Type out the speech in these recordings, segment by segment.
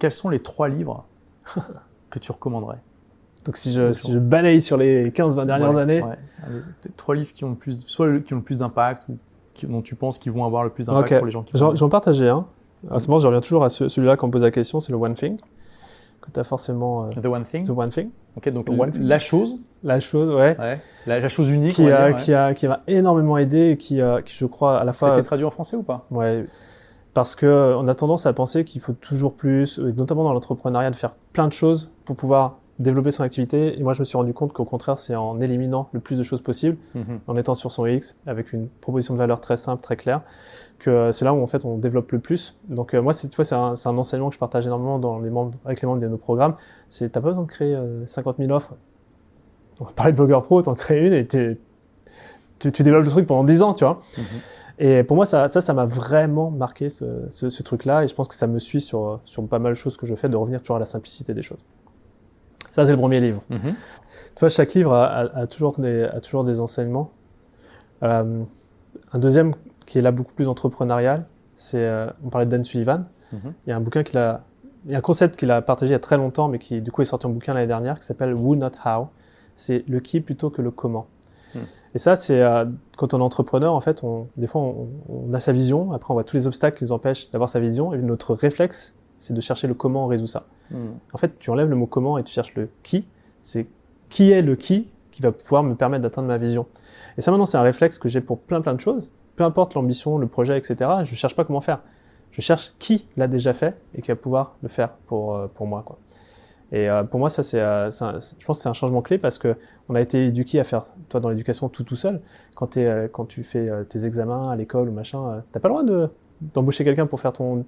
quels sont les trois livres que tu recommanderais Donc si je, si je balaye sur les 15-20 dernières années. Ouais. Allez, trois livres qui ont le plus, soit qui ont le plus d'impact ou qui, dont tu penses qu'ils vont avoir le plus d'impact pour les gens qui J'en partageais un. À ce moment, je reviens toujours à ce- celui-là quand on me pose la question, c'est le One Thing. Que tu as forcément. euh, The One Thing. The One Thing. Ok, donc Thing. la chose, La chose, ouais. ouais. la, la chose unique, Qui, a, ouais. qui, a, qui m'a énormément aidé et qui, euh, qui, je crois, à la a fois. été traduit en français ou pas? Ouais. Parce que euh, a tendance à penser qu'il faut toujours plus, et notamment dans l'entrepreneuriat, de faire plein de choses pour pouvoir développer son activité. Et moi, je me suis rendu compte qu'au contraire, c'est en éliminant le plus de choses possible, Mhm. en étant sur son X, avec une proposition de valeur très simple, très claire, que euh, c'est là où en fait on développe le plus. Donc euh, moi, c'est, tu vois, c'est un, enseignement que je partage énormément dans les membres, avec les membres de nos programmes. C'est t'as pas besoin de créer euh, 50 000 offres. On va parler de blogueur pro, t'en crées une et tu développes le truc pendant 10 ans, tu vois. Mhm. Et pour moi, ça, ça, ça m'a vraiment marqué ce, ce, ce truc-là, et je pense que ça me suit sur, sur pas mal de choses que je fais, de revenir toujours à la simplicité des choses. Ça, c'est le premier livre. Mhm. Tu vois, chaque livre a, a- a toujours, des, a toujours des enseignements. Euh, un deuxième qui est là beaucoup plus entrepreneurial, c'est, euh, on parlait de Dan Sullivan. Mhm. Il y a un bouquin qu'il a, il y a un concept qu'il a partagé il y a très longtemps, mais qui du coup est sorti en bouquin l'année dernière, qui s'appelle Who Not How. C'est le qui plutôt que le comment. Hmm. Et ça, c'est euh, quand on est entrepreneur, en fait, on, des fois, on, on a sa vision. Après, on voit tous les obstacles qui nous empêchent d'avoir sa vision. Et notre réflexe, c'est de chercher le comment on résout ça. Mhm. En fait, tu enlèves le mot comment et tu cherches le qui. C'est qui est le qui qui va pouvoir me permettre d'atteindre ma vision. Et ça, maintenant, c'est un réflexe que j'ai pour plein plein de choses. Peu importe l'ambition, le projet, etc. Je cherche pas comment faire. Je cherche qui l'a déjà fait et qui va pouvoir le faire pour, euh, pour moi. Quoi. Et euh, pour moi, ça, c'est, euh, c'est je pense que c'est un changement clé parce que on a été éduqué à faire, toi, dans l'éducation, tout tout seul. Quand, euh, quand tu fais tes examens à l'école ou machin, t'as pas le droit de, d'embaucher quelqu'un pour faire ton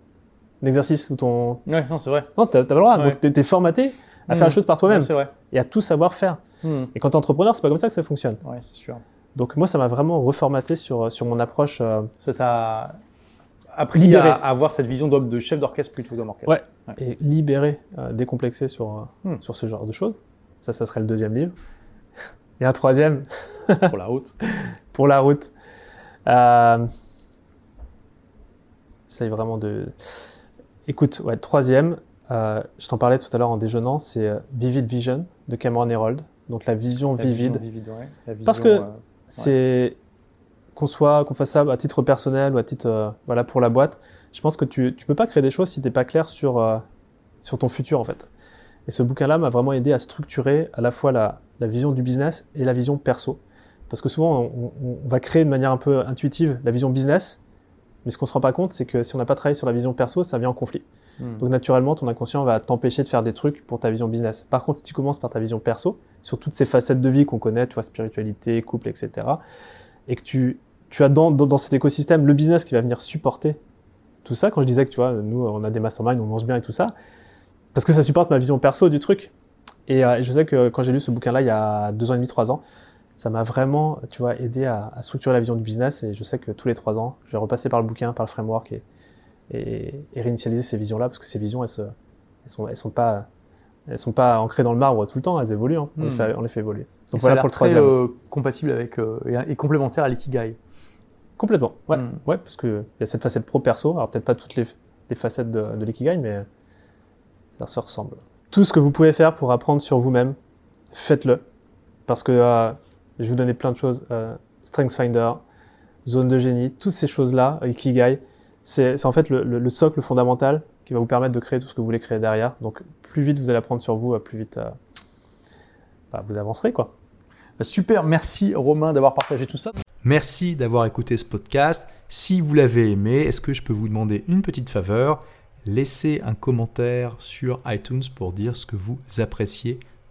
exercice ou ton. Ouais, non, c'est vrai. Non, t'as, pas le droit. Ouais. Donc, t'es, t'es formaté à faire Mhm. les choses par toi-même Ouais, c'est vrai. et à tout savoir faire. Mhm. Et quand t'es entrepreneur, c'est pas comme ça que ça fonctionne. Ouais, c'est sûr. Donc, moi, ça m'a vraiment reformaté sur, sur mon approche. euh, Ça t'a appris à, à avoir cette vision de chef d'orchestre plutôt que d'homme orchestre. Ouais. et libéré, euh, décomplexé sur, euh, Hmm. sur ce genre de choses. Ça, ça serait le deuxième livre. Et un troisième, Pour la route. pour la route. Euh... J'essaye vraiment de. Écoute, ouais, troisième, euh, je t'en parlais tout à l'heure en déjeunant, c'est euh, Vivid Vision de Cameron Herold. Donc la vision La vivide. vision vivide, ouais. La Parce vision, que- euh, c'est qu'on soit qu'on fasse ça à titre personnel ou à titre euh, voilà pour la boîte je pense que tu tu peux pas créer des choses si t'es pas clair sur euh, sur ton futur en fait et ce bouquin là m'a vraiment aidé à structurer à la fois la, la vision du business et la vision perso parce que souvent on, on- on va créer de manière un peu intuitive la vision business mais ce qu'on se rend pas compte c'est que si on n'a pas travaillé sur la vision perso ça vient en conflit hmm. donc naturellement, ton inconscient va t'empêcher de faire des trucs pour ta vision business. Par contre, si tu commences par ta vision perso, sur toutes ces facettes de vie qu'on connaît, tu vois, spiritualité, couple, etc., et que tu, tu as dans, dans, cet écosystème le business qui va venir supporter tout ça, quand je disais que tu vois, nous, on a des masterminds, on mange bien et tout ça, parce que ça supporte ma vision perso du truc. Et euh, je sais que quand j'ai lu ce bouquin-là il y a deux ans et demi, trois ans, ça m'a vraiment, tu vois, aidé à, structurer la vision du business. Et je sais que tous les trois ans, je vais repasser par le bouquin, par le framework et, et, réinitialiser ces visions-là, parce que ces visions, elles, se, sont, elles sont pas, elles sont pas ancrées dans le marbre tout le temps, elles évoluent. hein. On, les Hmm. fait, on les fait évoluer. Et Donc ça a voilà l'air pour le troisième. euh, compatible avec euh, et, et complémentaire à l'ikigai. Complètement. Ouais, Hmm. ouais, parce que il y a cette facette pro perso. Alors peut-être pas toutes les, les facettes de, de l'ikigai, mais ça se ressemble. Tout ce que vous pouvez faire pour apprendre sur vous-même, faites-le, parce que euh, je vais vous donner plein de choses. Euh, StrengthsFinder, zone de génie, toutes ces choses-là, ikigai, c'est en fait le, le- le socle fondamental qui va vous permettre de créer tout ce que vous voulez créer derrière. Donc plus vite vous allez apprendre sur vous, euh, plus vite euh, bah, vous avancerez quoi. Bah, Super, merci Romain d'avoir partagé tout ça. Merci d'avoir écouté ce podcast. Si vous l'avez aimé, est-ce que je peux vous demander une petite faveur? Laissez un commentaire sur iTunes pour dire ce que vous appréciez